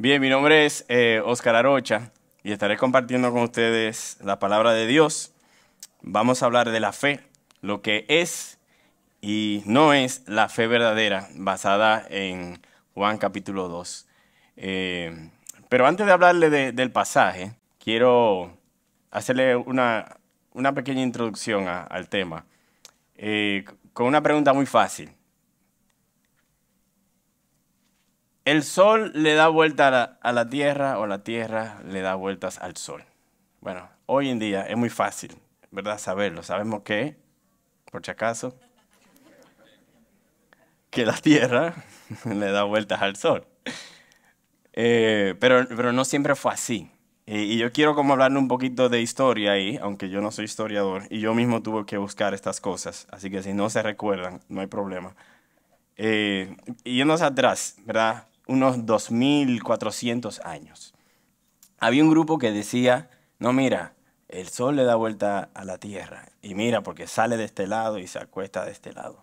Bien, mi nombre es eh, Oscar Arocha y estaré compartiendo con ustedes la palabra de Dios. Vamos a hablar de la fe, lo que es y no es la fe verdadera, basada en Juan capítulo 2. Eh, pero antes de hablarle del pasaje, quiero hacerle una, pequeña introducción al tema, eh, con una pregunta muy fácil. ¿El sol le da vuelta a la, tierra o la tierra le da vueltas al sol? Bueno, hoy en día es muy fácil, ¿verdad? Saberlo. Sabemos que, por si acaso, que la tierra le da vueltas al sol. Eh, pero, pero no siempre fue así. Y, yo quiero como hablarle un poquito de historia ahí, aunque yo no soy historiador, y yo mismo tuve que buscar estas cosas, así que si no se recuerdan, no hay problema. Eh, yéndonos atrás, ¿verdad? Unos 2.400 años. Había un grupo que decía, no, mira, el sol le da vuelta a la tierra, y mira, porque sale de este lado y se acuesta de este lado.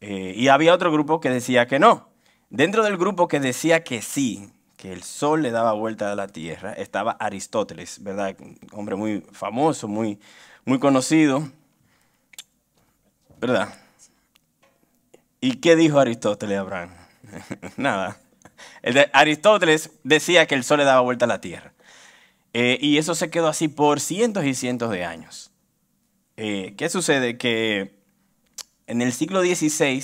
Eh, y había otro grupo que decía que no. Dentro del grupo que decía que sí, que el sol le daba vuelta a la tierra, estaba Aristóteles, ¿verdad? Un hombre muy famoso, muy, muy conocido, ¿verdad? ¿Y qué dijo Aristóteles, Abraham? Nada. Aristóteles decía que el sol le daba vuelta a la tierra. Eh, y eso se quedó así por cientos y cientos de años. Eh, ¿Qué sucede? Que en el siglo XVI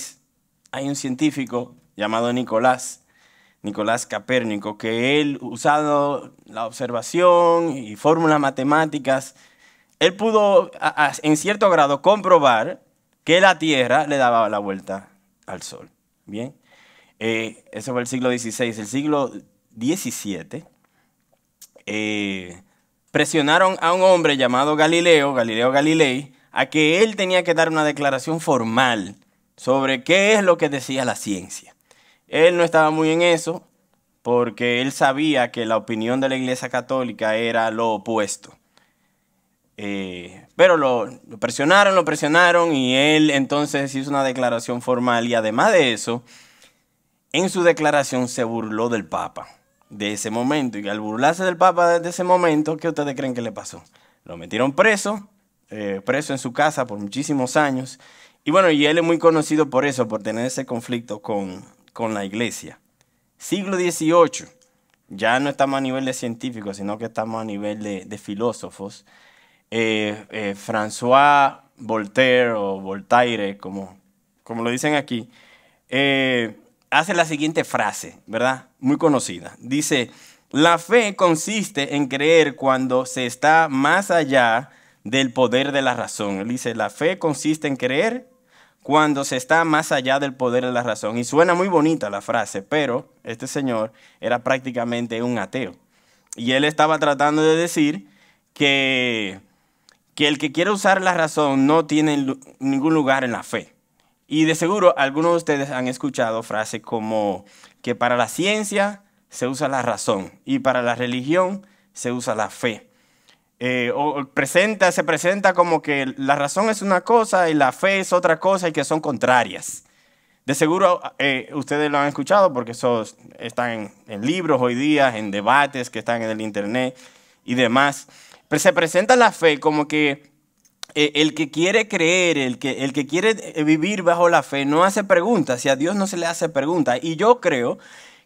hay un científico llamado Nicolás, Nicolás Capérnico, que él, usando la observación y fórmulas matemáticas, él pudo en cierto grado comprobar que la Tierra le daba la vuelta al Sol. Bien. Eh, eso fue el siglo XVI. El siglo XVII eh, presionaron a un hombre llamado Galileo, Galileo Galilei, a que él tenía que dar una declaración formal sobre qué es lo que decía la ciencia. Él no estaba muy en eso porque él sabía que la opinión de la Iglesia Católica era lo opuesto. Eh, pero lo, presionaron, lo presionaron y él entonces hizo una declaración formal y además de eso, en su declaración se burló del Papa de ese momento. Y al burlarse del Papa de ese momento, ¿qué ustedes creen que le pasó? Lo metieron preso, eh, preso en su casa por muchísimos años. Y bueno, y él es muy conocido por eso, por tener ese conflicto con, la iglesia. Siglo XVIII, ya no estamos a nivel de científicos, sino que estamos a nivel de, filósofos. Eh, eh, François Voltaire o Voltaire, como, como lo dicen aquí, hace la siguiente frase, ¿verdad? Muy conocida. Dice, la fe consiste en creer cuando se está más allá del poder de la razón. Él dice, la fe consiste en creer cuando se está más allá del poder de la razón. Y suena muy bonita la frase, pero este señor era prácticamente un ateo. Y él estaba tratando de decir que, que el que quiere usar la razón no tiene ningún lugar en la fe. Y de seguro algunos de ustedes han escuchado frases como que para la ciencia se usa la razón y para la religión se usa la fe. Eh, o presenta, se presenta como que la razón es una cosa y la fe es otra cosa y que son contrarias. De seguro eh, ustedes lo han escuchado porque eso está en, en, libros hoy día, en debates que están en el internet y demás. Pero se presenta la fe como que el que quiere creer, el que, el que quiere eh, vivir bajo la fe, no hace preguntas y a Dios no se le hace preguntas. Y yo creo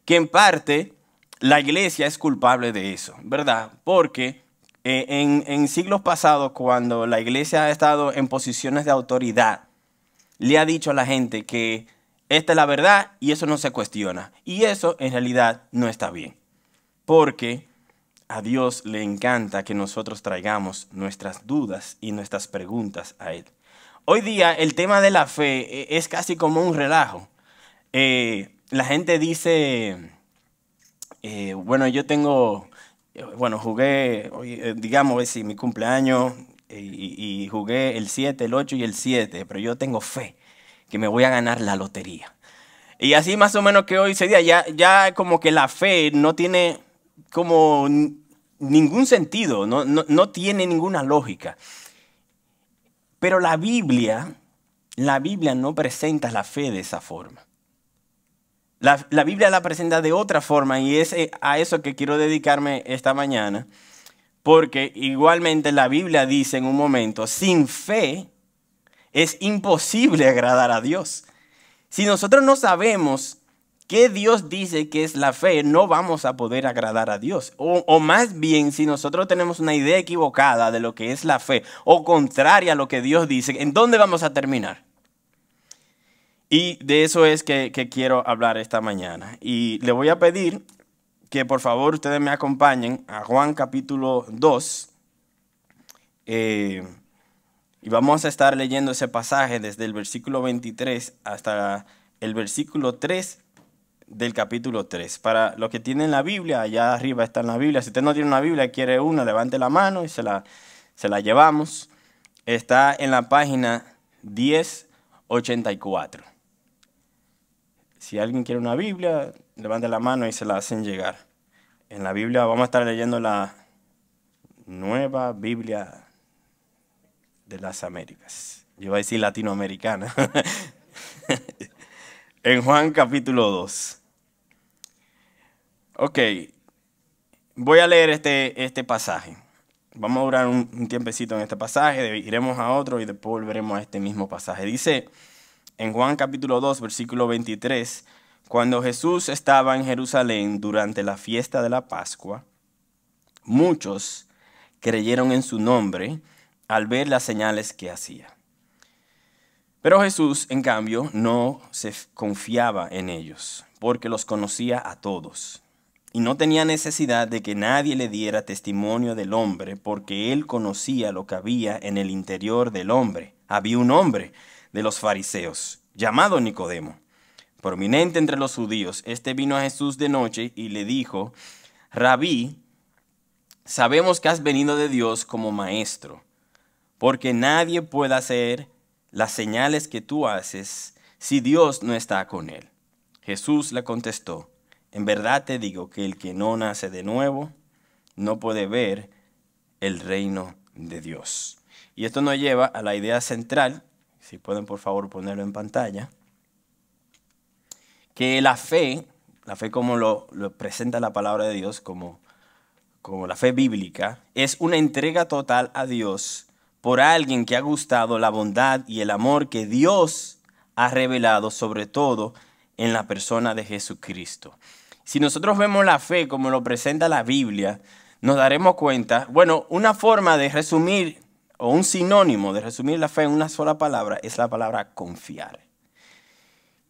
que en parte la iglesia es culpable de eso, ¿verdad? Porque eh, en, en siglos pasados, cuando la iglesia ha estado en posiciones de autoridad, le ha dicho a la gente que esta es la verdad y eso no se cuestiona. Y eso en realidad no está bien. Porque a Dios le encanta que nosotros traigamos nuestras dudas y nuestras preguntas a Él. Hoy día el tema de la fe eh, es casi como un relajo. Eh, la gente dice, eh, bueno, yo tengo, bueno, jugué, digamos, si mi cumpleaños y, y, jugué el 7, el 8 y el 7, pero yo tengo fe que me voy a ganar la lotería. Y así más o menos que hoy ese día, ya, ya como que la fe no tiene como ningún sentido, no, tiene ninguna lógica. Pero la Biblia, la Biblia no presenta la fe de esa forma. La, Biblia la presenta de otra forma y es eh, a eso que quiero dedicarme esta mañana, porque igualmente la Biblia dice en un momento, sin fe es imposible agradar a Dios. Si nosotros no sabemos qué Dios dice que es la fe, no vamos a poder agradar a Dios. O, o, más bien, si nosotros tenemos una idea equivocada de lo que es la fe o contraria a lo que Dios dice, ¿en dónde vamos a terminar? Y de eso es que, quiero hablar esta mañana. Y le voy a pedir que por favor ustedes me acompañen a Juan capítulo 2. Eh, y vamos a estar leyendo ese pasaje desde el versículo 23 hasta el versículo 3 del capítulo 3. Para los que tienen la Biblia, allá arriba está en la Biblia. Si usted no tiene una Biblia, quiere una, levante la mano y se la, se la llevamos. Está en la página 1084. Si alguien quiere una Biblia, levante la mano y se la hacen llegar. En la Biblia vamos a estar leyendo la nueva Biblia de las Américas. Yo iba a decir latinoamericana. en Juan capítulo 2. Ok, voy a leer este, este pasaje. Vamos a durar un, un tiempecito en este pasaje, iremos a otro y después volveremos a este mismo pasaje. Dice, en Juan capítulo 2, versículo 23, cuando Jesús estaba en Jerusalén durante la fiesta de la Pascua, muchos creyeron en su nombre al ver las señales que hacía. Pero Jesús, en cambio, no se confiaba en ellos, porque los conocía a todos. Y no tenía necesidad de que nadie le diera testimonio del hombre, porque él conocía lo que había en el interior del hombre. Había un hombre de los fariseos, llamado Nicodemo, prominente entre los judíos. Este vino a Jesús de noche y le dijo, Rabí, sabemos que has venido de Dios como maestro, porque nadie puede hacer las señales que tú haces si Dios no está con él. Jesús le contestó, en verdad te digo que el que no nace de nuevo no puede ver el reino de Dios. Y esto nos lleva a la idea central si pueden por favor ponerlo en pantalla, que la fe, la fe como lo, presenta la palabra de Dios, como, como la fe bíblica, es una entrega total a Dios por alguien que ha gustado la bondad y el amor que Dios ha revelado sobre todo en la persona de Jesucristo. Si nosotros vemos la fe como lo presenta la Biblia, nos daremos cuenta, bueno, una forma de resumir o un sinónimo de resumir la fe en una sola palabra es la palabra confiar.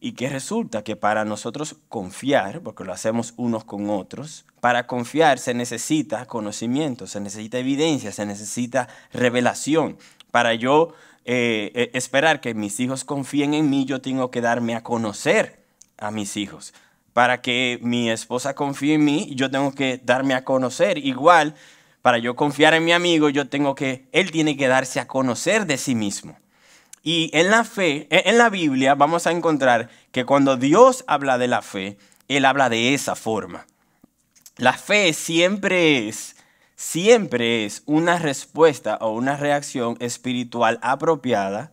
Y que resulta que para nosotros confiar, porque lo hacemos unos con otros, para confiar se necesita conocimiento, se necesita evidencia, se necesita revelación. Para yo eh, eh, esperar que mis hijos confíen en mí, yo tengo que darme a conocer a mis hijos. Para que mi esposa confíe en mí, yo tengo que darme a conocer. Igual, para yo confiar en mi amigo, yo tengo que, él tiene que darse a conocer de sí mismo. Y en la fe, en la Biblia, vamos a encontrar que cuando Dios habla de la fe, Él habla de esa forma. La fe siempre es, siempre es una respuesta o una reacción espiritual apropiada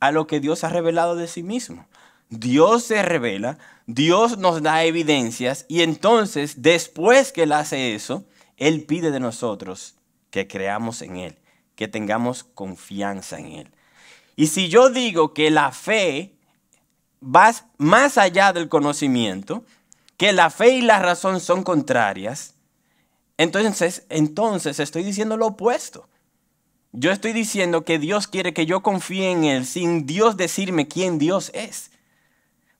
a lo que Dios ha revelado de sí mismo. Dios se revela, Dios nos da evidencias y entonces después que Él hace eso, él pide de nosotros que creamos en Él, que tengamos confianza en Él. Y si yo digo que la fe va más allá del conocimiento, que la fe y la razón son contrarias, entonces, entonces estoy diciendo lo opuesto. Yo estoy diciendo que Dios quiere que yo confíe en Él sin Dios decirme quién Dios es.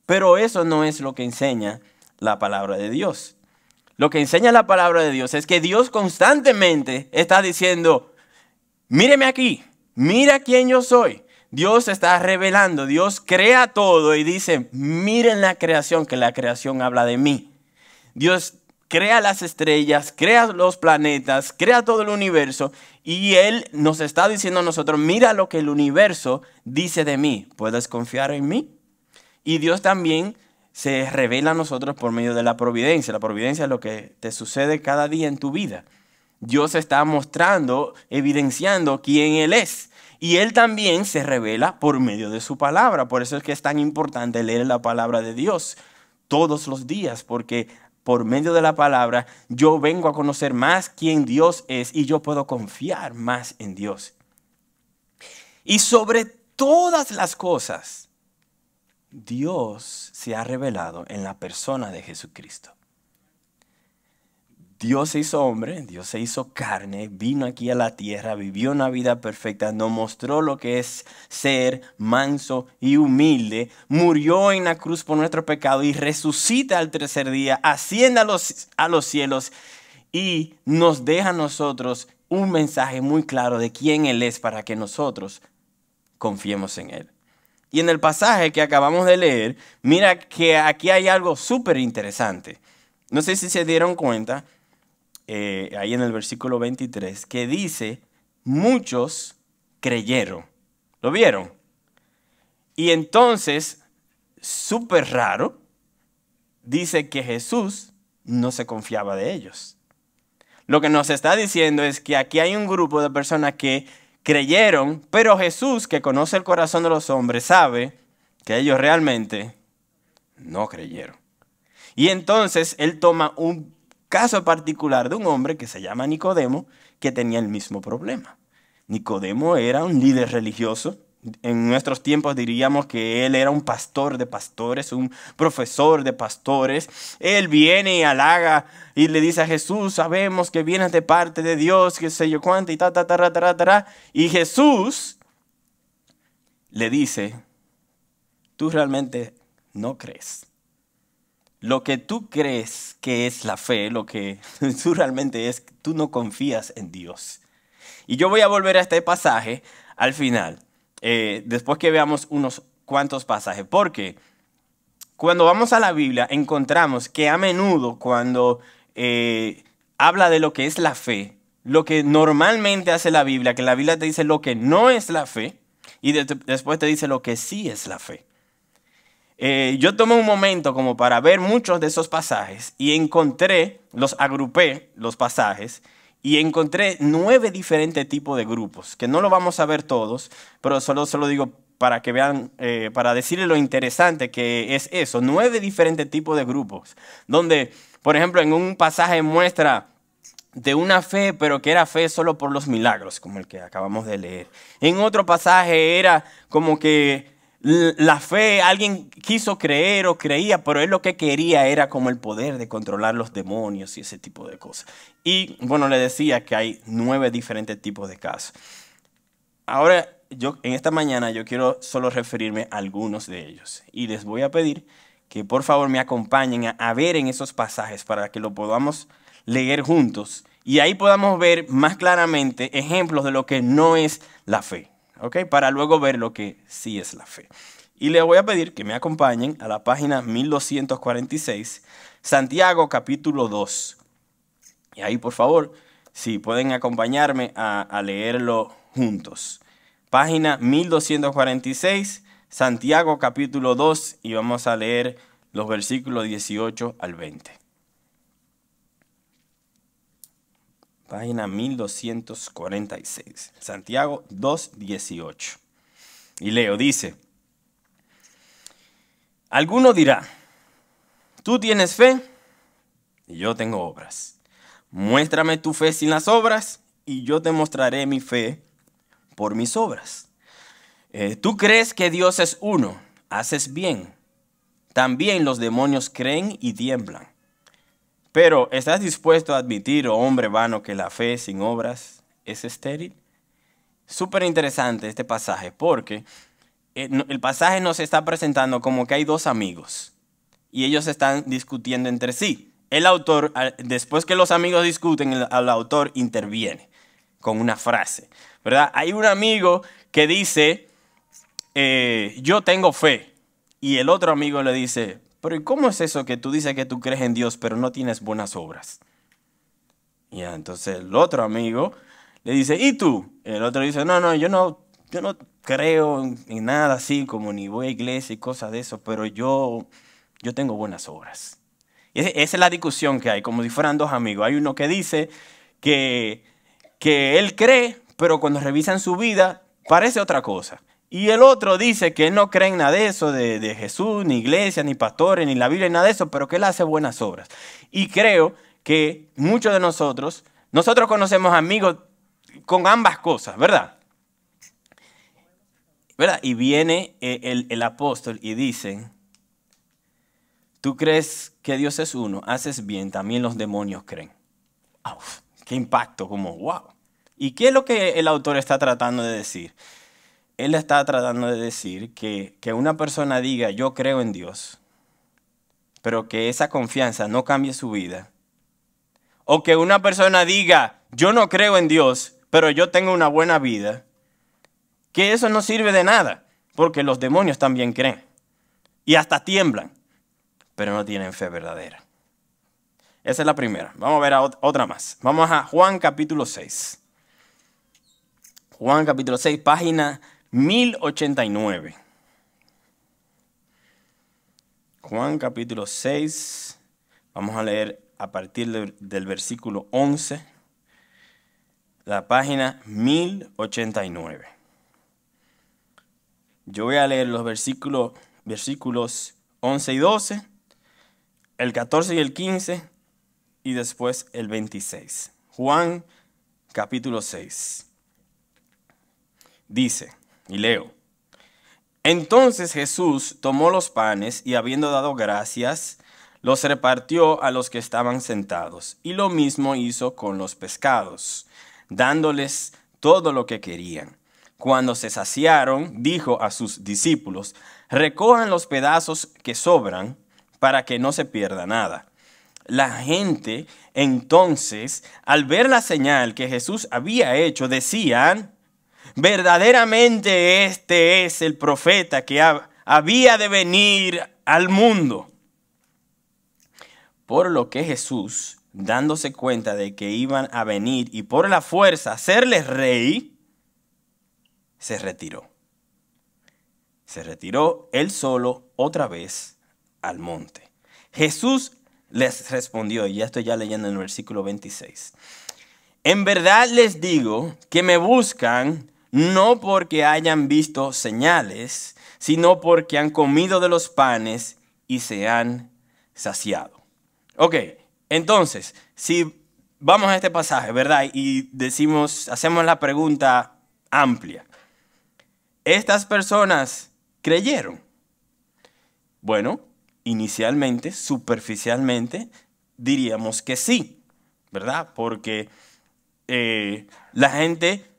Pero eso no es lo que enseña la palabra de Dios. Lo que enseña la palabra de Dios es que Dios constantemente está diciendo, míreme aquí, mira quién yo soy. Dios está revelando, Dios crea todo y dice, miren la creación, que la creación habla de mí. Dios crea las estrellas, crea los planetas, crea todo el universo y Él nos está diciendo a nosotros, mira lo que el universo dice de mí, ¿puedes confiar en mí? Y Dios también se revela a nosotros por medio de la providencia. La providencia es lo que te sucede cada día en tu vida. Dios está mostrando, evidenciando quién Él es. Y Él también se revela por medio de su palabra. Por eso es que es tan importante leer la palabra de Dios. todos los días, porque por medio de la palabra yo vengo a conocer más quién Dios es y yo puedo confiar más en Dios. Y sobre todas las cosas, Dios se ha revelado en la persona de Jesucristo. Dios se hizo hombre, Dios se hizo carne, vino aquí a la tierra, vivió una vida perfecta, nos mostró lo que es ser manso y humilde, murió en la cruz por nuestro pecado y resucita al tercer día, asciende a los, cielos y nos deja a nosotros un mensaje muy claro de quién Él es para que nosotros confiemos en Él. Y en el pasaje que acabamos de leer, mira que aquí hay algo súper interesante. No sé si se dieron cuenta, eh, ahí en el versículo 23, que dice, muchos creyeron. ¿Lo vieron? Y entonces, súper raro, dice que Jesús no se confiaba de ellos. Lo que nos está diciendo es que aquí hay un grupo de personas que creyeron, pero Jesús, que conoce el corazón de los hombres, sabe que ellos realmente no creyeron. Y entonces él toma un caso particular de un hombre que se llama Nicodemo, que tenía el mismo problema. Nicodemo era un líder religioso. En nuestros tiempos diríamos que él era un pastor de pastores, un profesor de pastores. Él viene y halaga y le dice a Jesús, sabemos que vienes de parte de Dios, que sé yo cuánto, y ta, ta, ta, ta, ta. Y Jesús le dice, tú realmente no crees lo que tú crees que es la fe, lo que tú realmente es, tú no confías en Dios. Y yo voy a volver a este pasaje al final, eh, después que veamos unos cuantos pasajes, porque cuando vamos a la Biblia encontramos que a menudo cuando eh, habla de lo que es la fe, lo que normalmente hace la Biblia, que la Biblia te dice lo que no es la fe y después te dice lo que sí es la fe. Eh, yo tomé un momento como para ver muchos de esos pasajes y encontré, los agrupé, los pasajes, y encontré nueve diferentes tipos de grupos, que no lo vamos a ver todos, pero solo se lo digo para que vean, eh, para decirles lo interesante que es eso, nueve diferentes tipos de grupos, donde, por ejemplo, en un pasaje muestra de una fe, pero que era fe solo por los milagros, como el que acabamos de leer. En otro pasaje era como que la fe, alguien quiso creer o creía, pero él lo que quería era como el poder de controlar los demonios y ese tipo de cosas. Y bueno, le decía que hay nueve diferentes tipos de casos. Ahora, yo en esta mañana yo quiero solo referirme a algunos de ellos y les voy a pedir que por favor me acompañen a, a ver en esos pasajes para que lo podamos leer juntos y ahí podamos ver más claramente ejemplos de lo que no es la fe. Para luego ver lo que sí es la fe. Y le voy a pedir que me acompañen a la página 1246, Santiago capítulo 2. Y ahí, por favor, si pueden acompañarme a leerlo juntos. Página 1246, Santiago capítulo 2, y vamos a leer los versículos 18 al 20. Página 1246, Santiago 2.18. Y leo, dice, alguno dirá, tú tienes fe y yo tengo obras. Muéstrame tu fe sin las obras y yo te mostraré mi fe por mis obras. Eh, tú crees que Dios es uno, haces bien. También los demonios creen y tiemblan. Pero, ¿estás dispuesto a admitir, oh hombre vano, que la fe sin obras es estéril? Súper interesante este pasaje porque eh, el pasaje nos está presentando como que hay dos amigos y ellos están discutiendo entre sí. El autor, después que los amigos discuten, el, autor interviene con una frase, ¿verdad? Hay un amigo que dice, eh, yo tengo fe, y el otro amigo le dice, pero cómo es eso que tú dices que tú crees en Dios, pero no tienes buenas obras? Y entonces el otro amigo le dice, ¿y tú? El otro dice, no, no, yo no, yo no creo en, nada así, como ni voy a iglesia y cosas de eso, pero yo, yo tengo buenas obras. Y esa es la discusión que hay, como si fueran dos amigos. Hay uno que dice que, que él cree, pero cuando revisan su vida parece otra cosa. Y el otro dice que él no cree en nada de eso, de, de Jesús, ni iglesia, ni pastores, ni la Biblia, ni nada de eso, pero que él hace buenas obras. Y creo que muchos de nosotros, nosotros conocemos amigos con ambas cosas, ¿verdad? ¿Verdad? Y viene eh, el, el apóstol y dice, tú crees que Dios es uno, haces bien, también los demonios creen. Uf, qué impacto, como wow. ¿Y qué es lo que el autor está tratando de decir? Él está tratando de decir que, que una persona diga yo creo en Dios, pero que esa confianza no cambie su vida. O que una persona diga yo no creo en Dios, pero yo tengo una buena vida. Que eso no sirve de nada, porque los demonios también creen. Y hasta tiemblan, pero no tienen fe verdadera. Esa es la primera. Vamos a ver otra más. Vamos a Juan capítulo 6. Juan capítulo 6, página 1089. Juan capítulo 6. Vamos a leer a partir del, del versículo 11. La página 1089. Yo voy a leer los versículos, versículos 11 y 12, el 14 y el 15 y después el 26. Juan capítulo 6. Dice, y leo, entonces Jesús tomó los panes y habiendo dado gracias, los repartió a los que estaban sentados, y lo mismo hizo con los pescados, dándoles todo lo que querían. Cuando se saciaron, dijo a sus discípulos, recojan los pedazos que sobran para que no se pierda nada. La gente entonces, al ver la señal que Jesús había hecho, decían, verdaderamente este es el profeta que había de venir al mundo. Por lo que Jesús, dándose cuenta de que iban a venir y por la fuerza hacerles rey, se retiró. Se retiró él solo otra vez al monte. Jesús les respondió, y ya estoy ya leyendo en el versículo 26. En verdad les digo que me buscan no porque hayan visto señales, sino porque han comido de los panes y se han saciado. Ok, entonces, si vamos a este pasaje, ¿verdad? Y decimos, hacemos la pregunta amplia. ¿Estas personas creyeron? Bueno, inicialmente, superficialmente, diríamos que sí, ¿verdad? Porque eh, la gente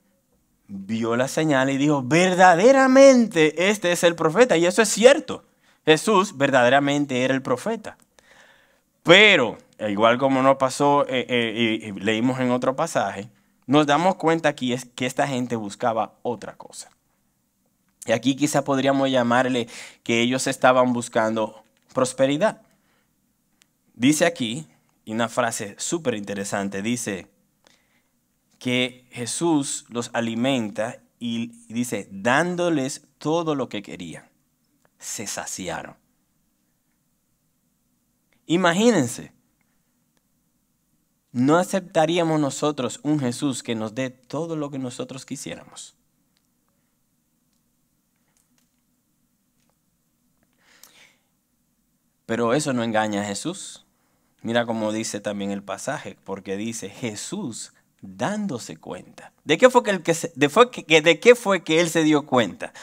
vio la señal y dijo, verdaderamente este es el profeta. Y eso es cierto. Jesús verdaderamente era el profeta. Pero, igual como nos pasó, eh, eh, y leímos en otro pasaje, nos damos cuenta aquí es que esta gente buscaba otra cosa. Y aquí quizá podríamos llamarle que ellos estaban buscando prosperidad. Dice aquí, una frase súper interesante, dice, que Jesús los alimenta y dice, dándoles todo lo que querían. Se saciaron. Imagínense, no aceptaríamos nosotros un Jesús que nos dé todo lo que nosotros quisiéramos. Pero eso no engaña a Jesús. Mira cómo dice también el pasaje, porque dice Jesús dándose cuenta. ¿De qué fue que, que, de, fue que, de qué fue que él se dio cuenta?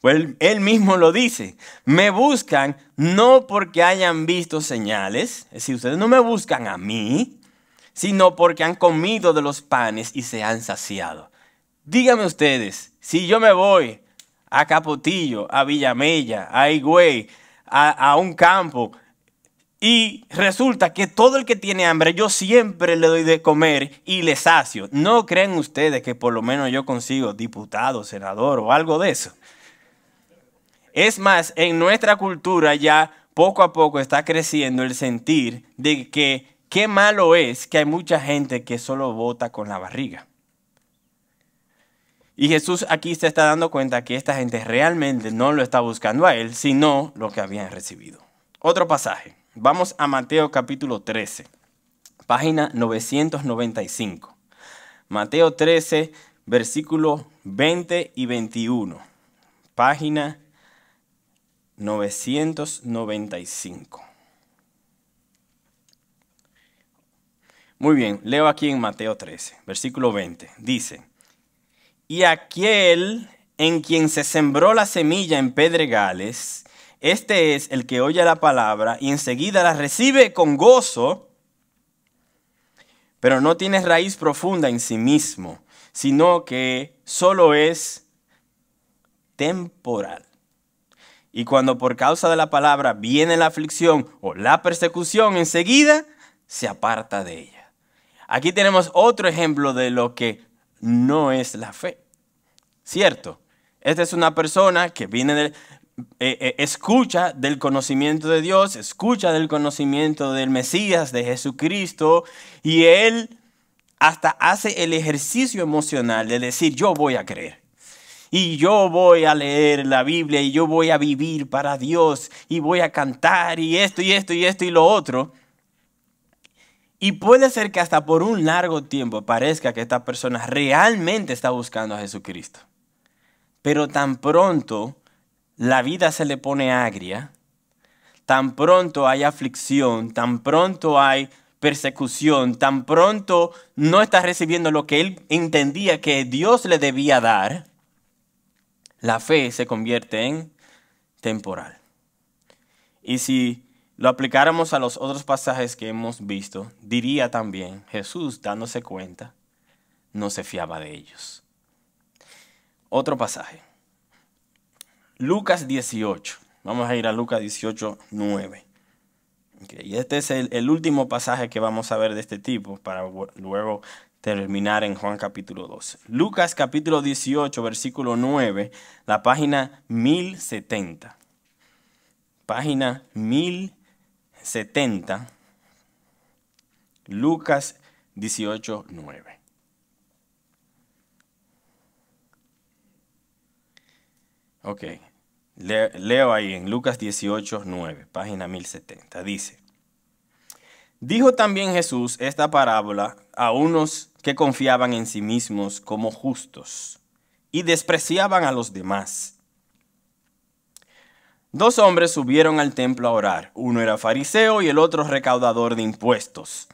Pues él, mismo lo dice. Me buscan no porque hayan visto señales, es decir, ustedes no me buscan a mí, sino porque han comido de los panes y se han saciado. Díganme ustedes, si yo me voy a Capotillo, a Villamella, a Higüey, a, a un campo, y resulta que todo el que tiene hambre, yo siempre le doy de comer y le sacio. ¿No creen ustedes que por lo menos yo consigo diputado, senador o algo de eso? Es más, en nuestra cultura ya poco a poco está creciendo el sentir de que qué malo es que hay mucha gente que solo vota con la barriga. Y Jesús aquí se está dando cuenta que esta gente realmente no lo está buscando a él, sino lo que habían recibido. Otro pasaje. Vamos a Mateo capítulo 13, página 995. Mateo 13, versículo 20 y 21. página 995. Muy bien, leo aquí en Mateo 13, versículo 20. Dice, y aquel en quien se sembró la semilla en pedregales, este es el que oye la palabra y enseguida la recibe con gozo, pero no tiene raíz profunda en sí mismo, sino que solo es temporal. Y cuando por causa de la palabra viene la aflicción o la persecución, enseguida se aparta de ella. Aquí tenemos otro ejemplo de lo que no es la fe. ¿Cierto? Esta es una persona que viene de, eh, eh, escucha del conocimiento de Dios, escucha del conocimiento del Mesías, de Jesucristo, y él hasta hace el ejercicio emocional de decir, yo voy a creer. Y yo voy a leer la Biblia y yo voy a vivir para Dios y voy a cantar y esto y esto y esto y lo otro. Y puede ser que hasta por un largo tiempo parezca que esta persona realmente está buscando a Jesucristo. Pero tan pronto la vida se le pone agria, tan pronto hay aflicción, tan pronto hay persecución, tan pronto no está recibiendo lo que él entendía que Dios le debía dar, la fe se convierte en temporal. Y si lo aplicáramos a los otros pasajes que hemos visto, diría también Jesús, dándose cuenta, no se fiaba de ellos. Otro pasaje. Lucas 18. Vamos a ir a Lucas 18, 9. y este es el, el, último pasaje que vamos a ver de este tipo para luego terminar en Juan capítulo 12. Lucas capítulo 18, versículo 9, la página 1070. Página 1070. 70, Lucas 18, 9. Ok, leo ahí en Lucas 18, 9, página 1070. Dice, dijo también Jesús esta parábola a unos que confiaban en sí mismos como justos y despreciaban a los demás. Dos hombres subieron al templo a orar. Uno era fariseo y el otro recaudador de impuestos.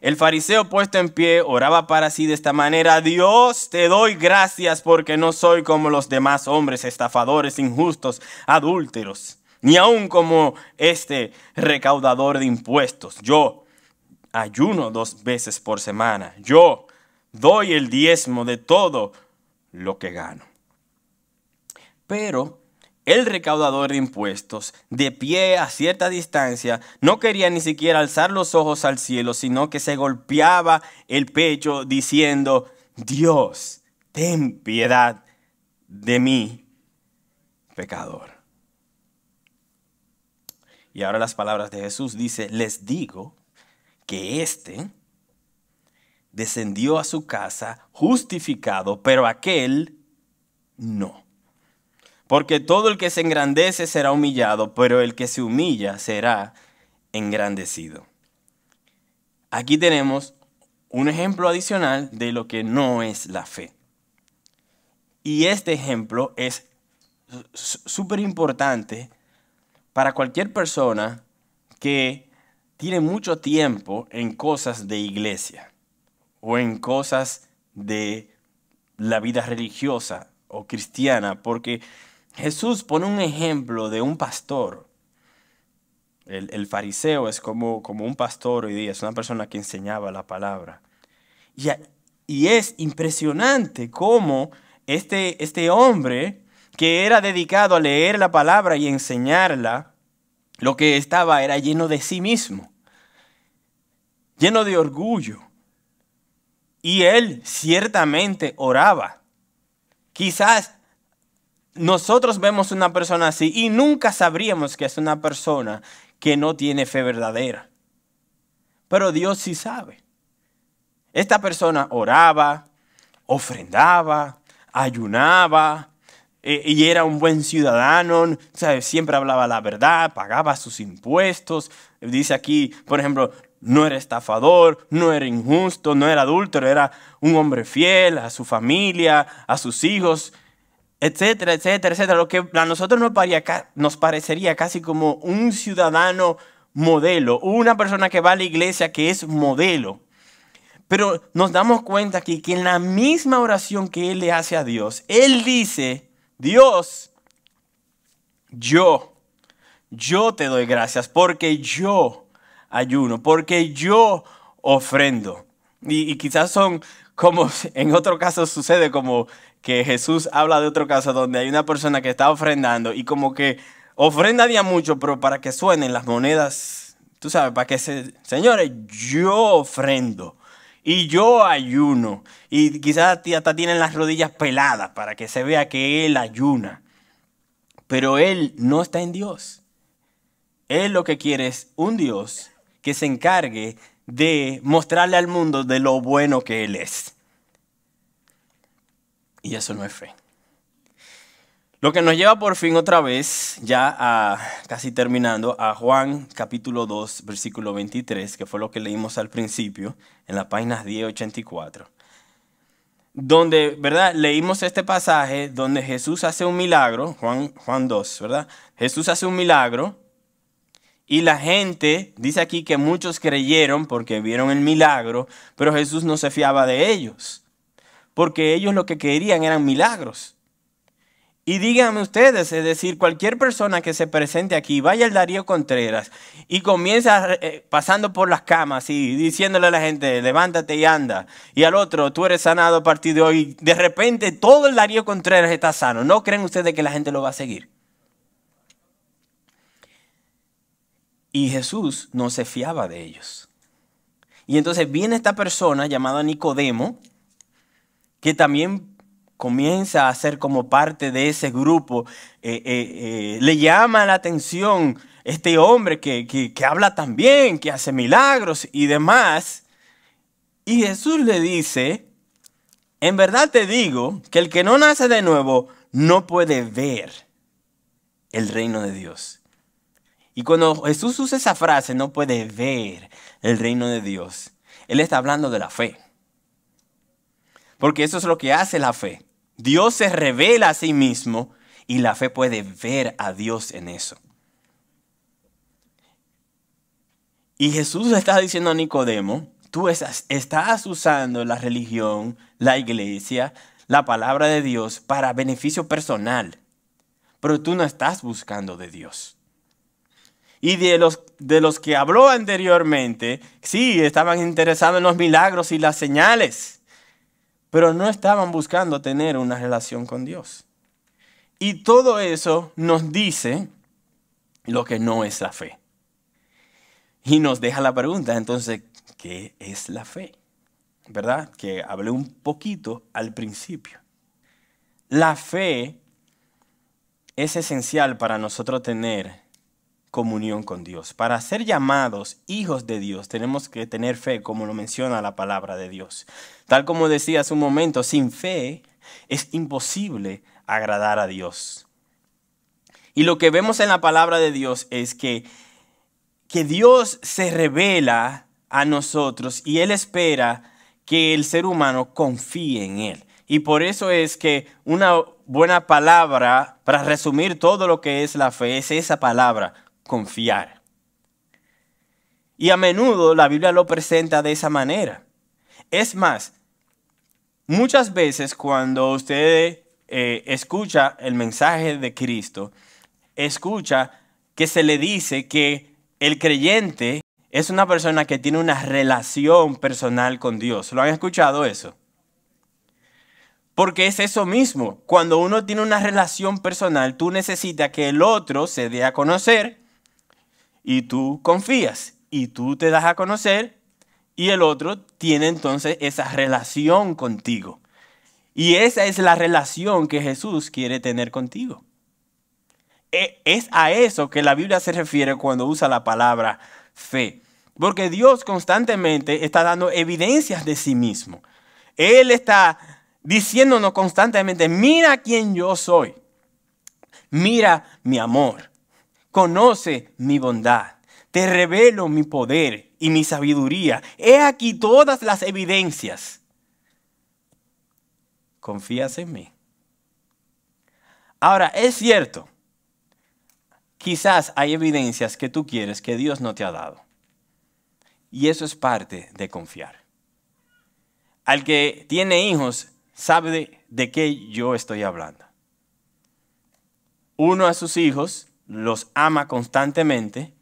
El fariseo puesto en pie oraba para sí de esta manera, Dios, te doy gracias porque no soy como los demás hombres estafadores, injustos, adúlteros, ni aun como este recaudador de impuestos. Yo ayuno dos veces por semana. Yo doy el diezmo de todo lo que gano. Pero el recaudador de impuestos, de pie a cierta distancia, no quería ni siquiera alzar los ojos al cielo, sino que se golpeaba el pecho diciendo, Dios, ten piedad de mí, pecador. Y ahora las palabras de Jesús dice, les digo que éste descendió a su casa justificado, pero aquel no. Porque todo el que se engrandece será humillado, pero el que se humilla será engrandecido. Aquí tenemos un ejemplo adicional de lo que no es la fe. Y este ejemplo es súper importante para cualquier persona que tiene mucho tiempo en cosas de iglesia o en cosas de la vida religiosa o cristiana, porque Jesús pone un ejemplo de un pastor. El, fariseo es como, como, un pastor hoy día, es una persona que enseñaba la palabra. Y, y es impresionante cómo este, este hombre que era dedicado a leer la palabra y enseñarla, lo que estaba era lleno de sí mismo, lleno de orgullo. Y él ciertamente oraba. Quizás nosotros vemos una persona así y nunca sabríamos que es una persona que no tiene fe verdadera. Pero Dios sí sabe. Esta persona oraba, ofrendaba, ayunaba eh, y era un buen ciudadano, siempre hablaba la verdad, pagaba sus impuestos. Dice aquí, por ejemplo, no era estafador, no era injusto, no era adúltero, era un hombre fiel a su familia, a sus hijos etcétera, etcétera, etcétera. Lo que a nosotros nos, parecería casi como un ciudadano modelo, una persona que va a la iglesia que es modelo. Pero nos damos cuenta aquí que en la misma oración que él le hace a Dios, él dice, Dios, yo, yo te doy gracias porque yo ayuno, porque yo ofrendo. Y, quizás son como en otro caso sucede como que Jesús habla de otro caso donde hay una persona que está ofrendando y como que ofrenda día mucho, pero para que suenen las monedas, tú sabes, para que se, señores, yo ofrendo y yo ayuno. Y quizás hasta tienen las rodillas peladas para que se vea que él ayuna. Pero él no está en Dios. Él lo que quiere es un Dios que se encargue de mostrarle al mundo de lo bueno que Él es. Y eso no es fe. Lo que nos lleva por fin otra vez, ya casi terminando, a Juan capítulo 2, versículo 23, que fue lo que leímos al principio, en las páginas 1084. Donde, ¿verdad? Leímos este pasaje donde Jesús hace un milagro, Juan, Juan 2, ¿verdad? Jesús hace un milagro y la gente, dice aquí que muchos creyeron porque vieron el milagro, pero Jesús no se fiaba de ellos, porque ellos lo que querían eran milagros. Y díganme ustedes, es decir, cualquier persona que se presente aquí, vaya al Darío Contreras y comienza eh, pasando por las camas y diciéndole a la gente, levántate y anda. Y al otro, tú eres sanado a partir de hoy. De repente todo el Darío Contreras está sano. ¿No creen ustedes que la gente lo va a seguir? Y Jesús no se fiaba de ellos. Y entonces viene esta persona llamada Nicodemo, que también comienza a ser como parte de ese grupo. Eh, eh, eh, le llama la atención este hombre que, que habla tan bien, que hace milagros y demás. Y Jesús le dice, en verdad te digo que el que no nace de nuevo no puede ver el reino de Dios. Y cuando Jesús usa esa frase, no puede ver el reino de Dios. Él está hablando de la fe. Porque eso es lo que hace la fe. Dios se revela a sí mismo y la fe puede ver a Dios en eso. Y Jesús está diciendo a Nicodemo, tú estás, estás usando la religión, la iglesia, la palabra de Dios para beneficio personal, pero tú no estás buscando de Dios. Y de los, de los que habló anteriormente, sí, estaban interesados en los milagros y las señales, pero no estaban buscando tener una relación con Dios. Y todo eso nos dice lo que no es la fe. Y nos deja la pregunta, entonces, ¿qué es la fe? ¿Verdad? Que hablé un poquito al principio. La fe es esencial para nosotros tener comunión con Dios. Para ser llamados hijos de Dios tenemos que tener fe, como lo menciona la palabra de Dios. Tal como decía hace un momento, sin fe es imposible agradar a Dios. Y lo que vemos en la palabra de Dios es que, que Dios se revela a nosotros y Él espera que el ser humano confíe en Él. Y por eso es que una buena palabra para resumir todo lo que es la fe es esa palabra, confiar. Y a menudo la Biblia lo presenta de esa manera. Es más, muchas veces cuando usted eh, escucha el mensaje de Cristo, escucha que se le dice que el creyente es una persona que tiene una relación personal con Dios. ¿Lo han escuchado eso? Porque es eso mismo. Cuando uno tiene una relación personal, tú necesitas que el otro se dé a conocer y tú confías y tú te das a conocer y el otro tiene entonces esa relación contigo. Y esa es la relación que Jesús quiere tener contigo. E, es a eso que la Biblia se refiere cuando usa la palabra fe. Porque Dios constantemente está dando evidencias de sí mismo. Él está diciéndonos constantemente, mira quién yo soy. Mira mi amor conoce mi bondad. Te revelo mi poder y mi sabiduría. He aquí todas las evidencias. ¿Confías en mí? Ahora, es cierto, quizás hay evidencias que tú quieres que Dios no te ha dado. Y eso es parte de confiar. Al que tiene hijos sabe de, de qué yo estoy hablando. Uno a sus hijos los ama constantemente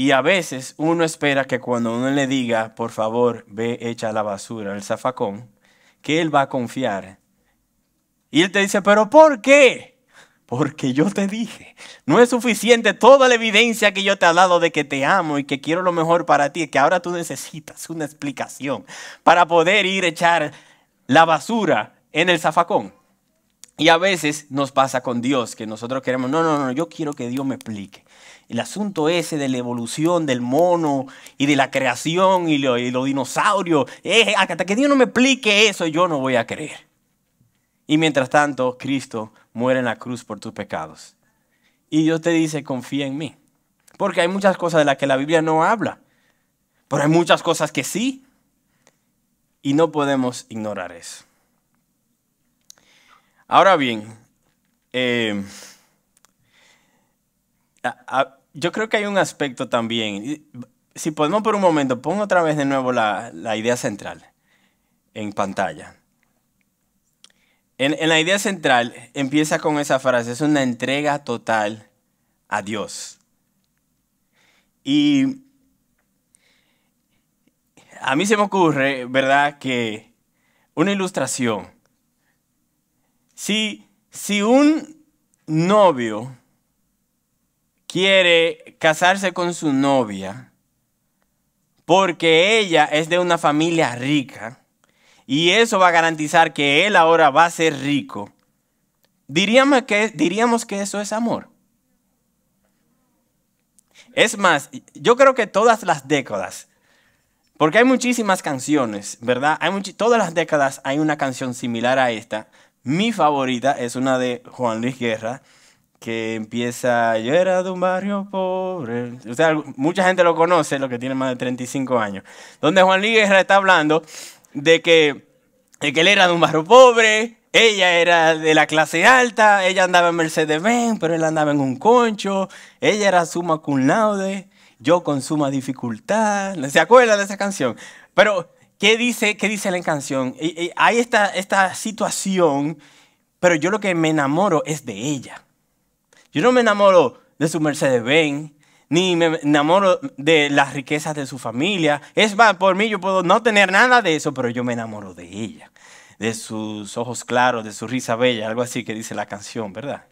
y a veces uno espera que cuando uno le diga, por favor, ve, echa la basura el zafacón, que él va a confiar. Y él te dice, pero ¿por qué? Porque yo te dije, no es suficiente toda la evidencia que yo te he dado de que te amo y que quiero lo mejor para ti, que ahora tú necesitas una explicación para poder ir a echar la basura en el zafacón. Y a veces nos pasa con Dios que nosotros queremos, no, no, no, yo quiero que Dios me explique el asunto ese de la evolución del mono y de la creación y los dinosaurios, eh, hasta que Dios no me explique eso, yo no voy a creer. Y mientras tanto, Cristo muere en la cruz por tus pecados. Y Dios te dice, confía en mí. Porque hay muchas cosas de las que la Biblia no habla. Pero hay muchas cosas que sí. Y no podemos ignorar eso. Ahora bien, eh, yo creo que hay un aspecto también. Si podemos por un momento, pongo otra vez de nuevo la, idea central en pantalla. En, la idea central empieza con esa frase, es una entrega total a Dios. Y a mí se me ocurre, ¿verdad?, que una ilustración. Si, si un novio quiere casarse con su novia porque ella es de una familia rica y eso va a garantizar que él ahora va a ser rico, diríamos que, diríamos que eso es amor. Es más, yo creo que todas las décadas, porque hay muchísimas canciones, ¿verdad? Hay todas las décadas hay una canción similar a esta. Mi favorita es una de Juan Luis Guerra, que empieza, yo era de un barrio pobre. O sea, mucha gente lo conoce, lo que tiene más de 35 años. Donde Juan Luis Guerra está hablando de que, de que él era de un barrio pobre, ella era de la clase alta, ella andaba en Mercedes-Benz, pero él andaba en un concho, ella era suma cum laude, yo con suma dificultad. ¿Se acuerdan de esa canción? Pero, ¿qué dice, qué dice la canción? hay esta, esta situación, pero yo lo que me enamoro es de ella. Yo no me enamoro de su Mercedes-Benz, ni me enamoro de las riquezas de su familia. Es más, por mí yo puedo no tener nada de eso, pero yo me enamoro de ella, de sus ojos claros, de su risa bella, algo así que dice la canción, ¿verdad?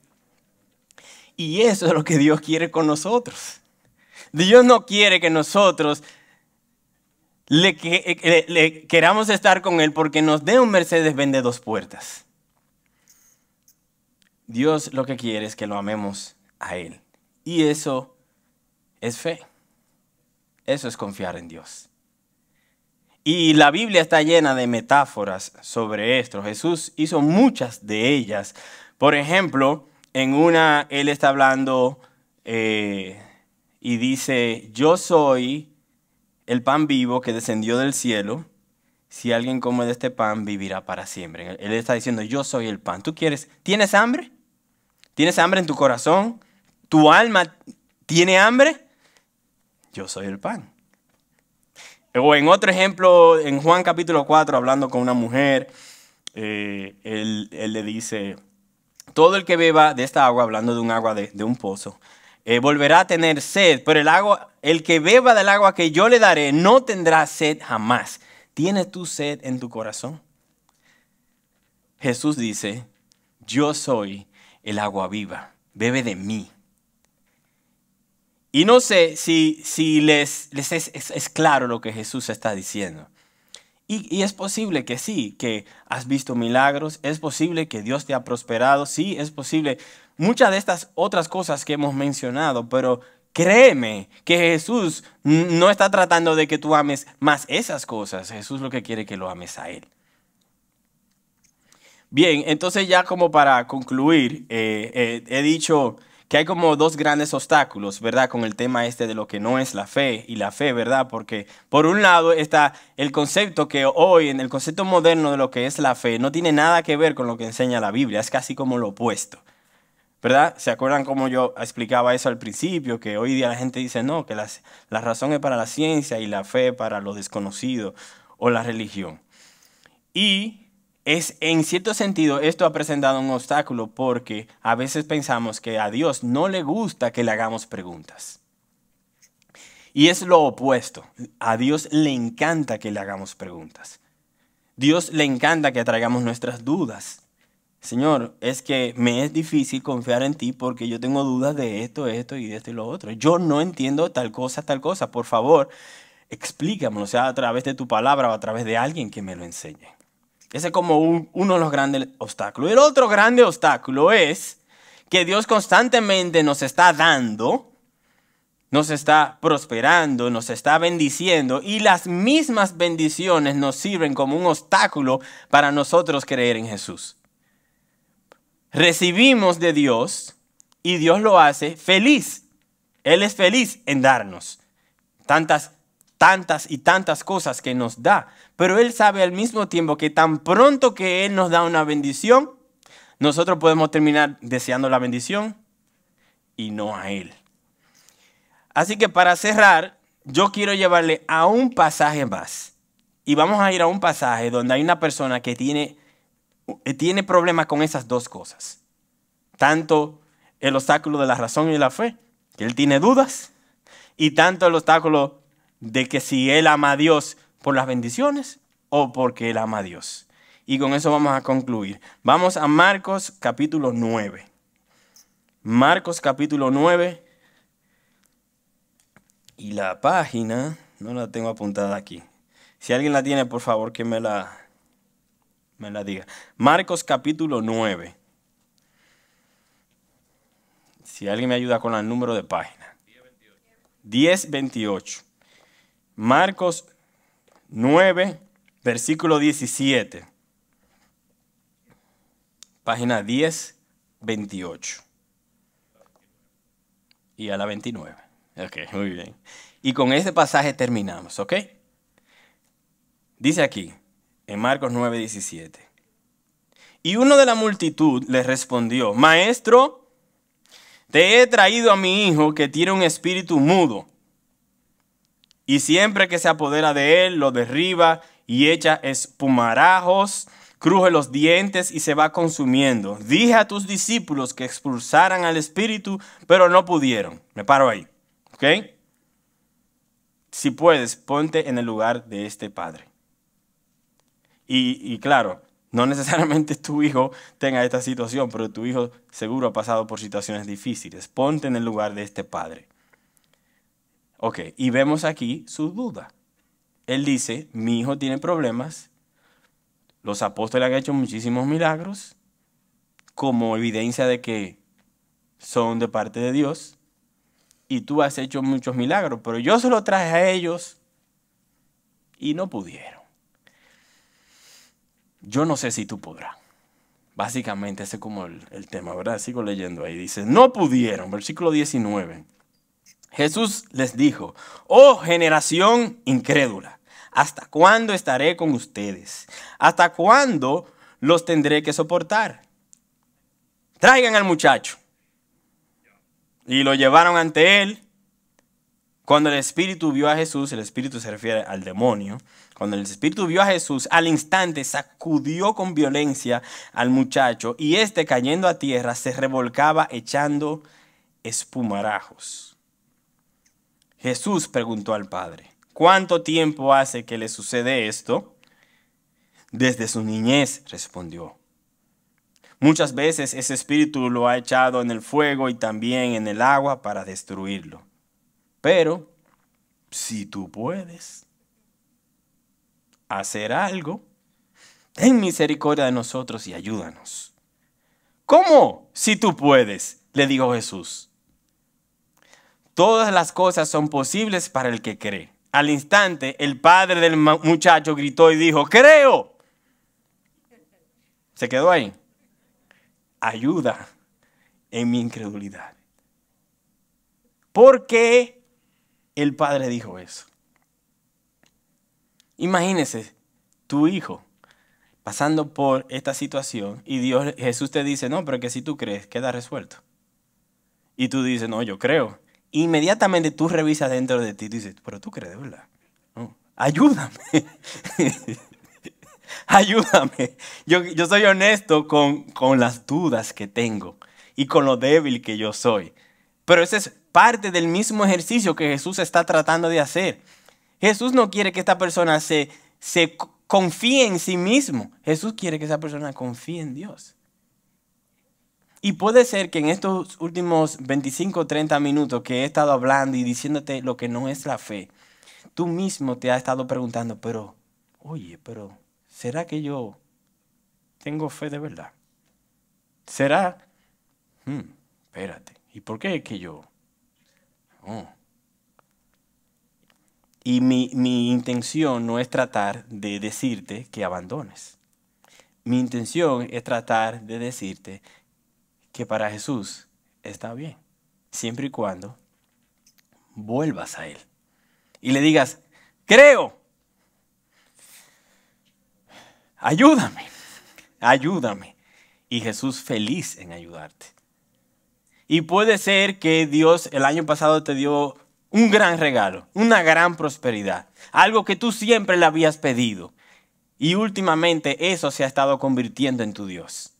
Y eso es lo que Dios quiere con nosotros. Dios no quiere que nosotros le, le queramos estar con Él porque nos dé un Mercedes-Benz de dos puertas. Dios lo que quiere es que lo amemos a Él. Y eso es fe. Eso es confiar en Dios. Y la Biblia está llena de metáforas sobre esto. Jesús hizo muchas de ellas. Por ejemplo, en una Él está hablando eh, y dice, yo soy el pan vivo que descendió del cielo. Si alguien come de este pan, vivirá para siempre. Él está diciendo, yo soy el pan. ¿Tú quieres? ¿Tienes hambre? ¿Tienes hambre en tu corazón? ¿Tu alma tiene hambre? Yo soy el pan. O en otro ejemplo, en Juan capítulo 4, hablando con una mujer, eh, él, le dice, todo el que beba de esta agua, hablando de un agua de, un pozo, eh, volverá a tener sed, pero el agua, el que beba del agua que yo le daré, no tendrá sed jamás. ¿Tienes tu sed en tu corazón? Jesús dice, yo soy el agua viva, bebe de mí. Y no sé si, si les, es, claro lo que Jesús está diciendo. Y, y, es posible que sí, que has visto milagros, es posible que Dios te ha prosperado, sí, es posible muchas de estas otras cosas que hemos mencionado, pero créeme que Jesús no está tratando de que tú ames más esas cosas, Jesús lo que quiere que lo ames a Él. Bien, entonces ya como para concluir, eh, eh, he dicho que hay como dos grandes obstáculos, ¿verdad? Con el tema este de lo que no es la fe y la fe, ¿verdad? Porque por un lado está el concepto que hoy, en el concepto moderno de lo que es la fe, no tiene nada que ver con lo que enseña la Biblia, es casi como lo opuesto. ¿Verdad? ¿Se acuerdan cómo yo explicaba eso al principio? Que hoy día la gente dice, no, que la razón es para la ciencia y la fe para lo desconocido o la religión. Y es en cierto sentido esto ha presentado un obstáculo porque a veces pensamos que a Dios no le gusta que le hagamos preguntas. Y es lo opuesto. A Dios le encanta que le hagamos preguntas. Dios le encanta que traigamos nuestras dudas. Señor, es que me es difícil confiar en ti porque yo tengo dudas de esto, esto y de esto y lo otro. Yo no entiendo tal cosa, tal cosa. Por favor, explícamelo, sea a través de tu palabra o a través de alguien que me lo enseñe. Ese es como uno de los grandes obstáculos. El otro grande obstáculo es que Dios constantemente nos está dando, nos está prosperando, nos está bendiciendo y las mismas bendiciones nos sirven como un obstáculo para nosotros creer en Jesús. Recibimos de Dios y Dios lo hace feliz. Él es feliz en darnos tantas tantas y tantas cosas que nos da. Pero Él sabe al mismo tiempo que tan pronto que Él nos da una bendición, nosotros podemos terminar deseando la bendición y no a Él. Así que para cerrar, yo quiero llevarle a un pasaje más. Y vamos a ir a un pasaje donde hay una persona que tiene, tiene problemas con esas dos cosas. Tanto el obstáculo de la razón y la fe, que él tiene dudas, y tanto el obstáculo de que si él ama a Dios por las bendiciones o porque él ama a Dios. Y con eso vamos a concluir. Vamos a Marcos capítulo 9. Marcos capítulo 9. Y la página, no la tengo apuntada aquí. Si alguien la tiene, por favor, que me la, me la diga. Marcos capítulo 9. Si alguien me ayuda con el número de página. 1028. Marcos 9, versículo 17. Página 10, 28. Y a la 29. Ok, muy bien. Y con ese pasaje terminamos, ¿ok? Dice aquí, en Marcos 9, 17. Y uno de la multitud le respondió, Maestro, te he traído a mi hijo que tiene un espíritu mudo y siempre que se apodera de él, lo derriba y echa espumarajos, cruje los dientes y se va consumiendo. Dije a tus discípulos que expulsaran al espíritu, pero no pudieron. Me paro ahí. ¿Ok? Si puedes, ponte en el lugar de este padre. Y, claro, no necesariamente tu hijo tenga esta situación, pero tu hijo seguro ha pasado por situaciones difíciles. Ponte en el lugar de este padre. Ok, y vemos aquí su duda. Él dice, mi hijo tiene problemas, los apóstoles han hecho muchísimos milagros como evidencia de que son de parte de Dios, y tú has hecho muchos milagros, pero yo se lo traje a ellos y no pudieron. Yo no sé si tú podrás. Básicamente ese es como el, el tema, ¿verdad? Sigo leyendo ahí. Dice, no pudieron, versículo 19. Jesús les dijo, oh generación incrédula, ¿hasta cuándo estaré con ustedes? ¿Hasta cuándo los tendré que soportar? Traigan al muchacho. Y lo llevaron ante él. Cuando el Espíritu vio a Jesús, el Espíritu se refiere al demonio, cuando el Espíritu vio a Jesús, al instante sacudió con violencia al muchacho y éste cayendo a tierra se revolcaba echando espumarajos. Jesús preguntó al Padre, ¿cuánto tiempo hace que le sucede esto? Desde su niñez, respondió. Muchas veces ese espíritu lo ha echado en el fuego y también en el agua para destruirlo. Pero, si tú puedes hacer algo, ten misericordia de nosotros y ayúdanos. ¿Cómo? Si tú puedes, le dijo Jesús. Todas las cosas son posibles para el que cree. Al instante, el padre del muchacho gritó y dijo, creo. Se quedó ahí. Ayuda en mi incredulidad. ¿Por qué el padre dijo eso? Imagínese tu hijo pasando por esta situación y Dios, Jesús te dice, no, pero que si tú crees, queda resuelto. Y tú dices, no, yo creo. Inmediatamente tú revisas dentro de ti y dices, pero tú crees, ¿verdad? Ayúdame. ayúdame. Yo, yo, soy honesto con, con las dudas que tengo y con lo débil que yo soy. Pero ese es parte del mismo ejercicio que Jesús está tratando de hacer. Jesús no quiere que esta persona se, se confíe en sí mismo. Jesús quiere que esa persona confíe en Dios. Y puede ser que en estos últimos 25 o 30 minutos que he estado hablando y diciéndote lo que no es la fe, tú mismo te has estado preguntando, pero, oye, pero, ¿será que yo tengo fe de verdad? ¿Será? Hmm, espérate, ¿y por qué es que yo? Oh. Y mi, mi intención no es tratar de decirte que abandones. Mi intención es tratar de decirte que para Jesús está bien, siempre y cuando vuelvas a Él y le digas, creo, ayúdame, ayúdame. Y Jesús feliz en ayudarte. Y puede ser que Dios el año pasado te dio un gran regalo, una gran prosperidad, algo que tú siempre le habías pedido. Y últimamente eso se ha estado convirtiendo en tu Dios.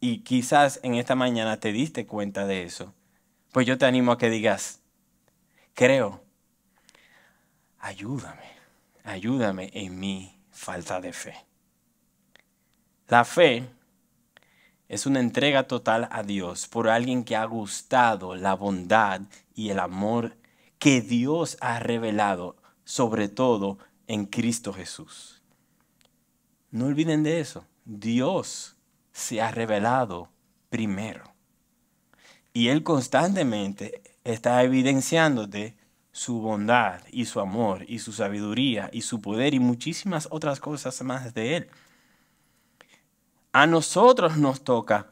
Y quizás en esta mañana te diste cuenta de eso. Pues yo te animo a que digas, creo, ayúdame, ayúdame en mi falta de fe. La fe es una entrega total a Dios por alguien que ha gustado la bondad y el amor que Dios ha revelado, sobre todo en Cristo Jesús. No olviden de eso. Dios se ha revelado primero. Y Él constantemente está evidenciándote su bondad y su amor y su sabiduría y su poder y muchísimas otras cosas más de Él. A nosotros nos toca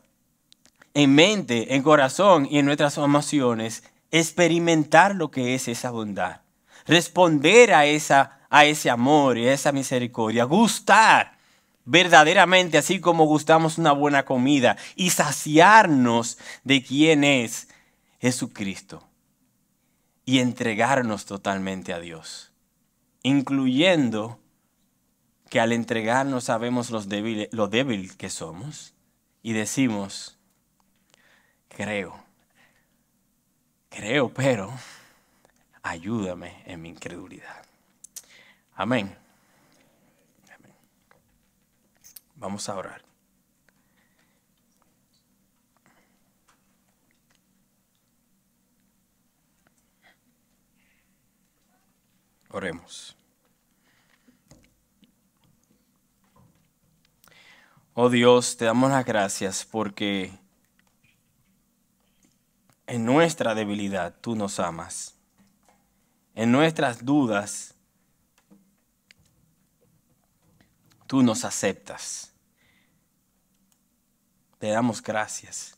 en mente, en corazón y en nuestras emociones experimentar lo que es esa bondad, responder a, esa, a ese amor y a esa misericordia, gustar verdaderamente así como gustamos una buena comida y saciarnos de quién es Jesucristo y entregarnos totalmente a Dios, incluyendo que al entregarnos sabemos los lo débil que somos y decimos, creo, creo, pero ayúdame en mi incredulidad. Amén. Vamos a orar. Oremos. Oh Dios, te damos las gracias porque en nuestra debilidad tú nos amas. En nuestras dudas tú nos aceptas. Te damos gracias.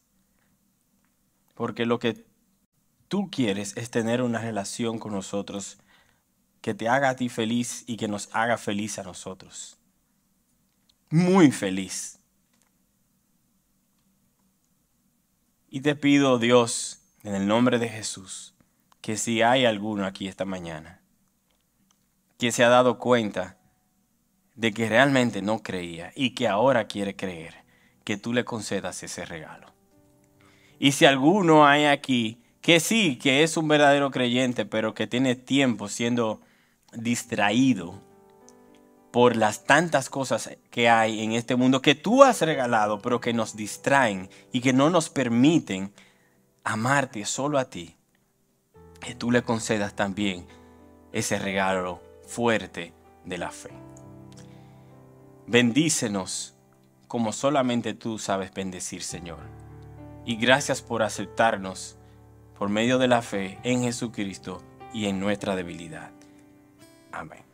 Porque lo que tú quieres es tener una relación con nosotros que te haga a ti feliz y que nos haga feliz a nosotros. Muy feliz. Y te pido, Dios, en el nombre de Jesús, que si hay alguno aquí esta mañana que se ha dado cuenta de que realmente no creía y que ahora quiere creer, que tú le concedas ese regalo. Y si alguno hay aquí que sí, que es un verdadero creyente, pero que tiene tiempo siendo distraído por las tantas cosas que hay en este mundo que tú has regalado, pero que nos distraen y que no nos permiten amarte solo a ti, que tú le concedas también ese regalo fuerte de la fe. Bendícenos como solamente tú sabes bendecir, Señor. Y gracias por aceptarnos por medio de la fe en Jesucristo y en nuestra debilidad. Amén.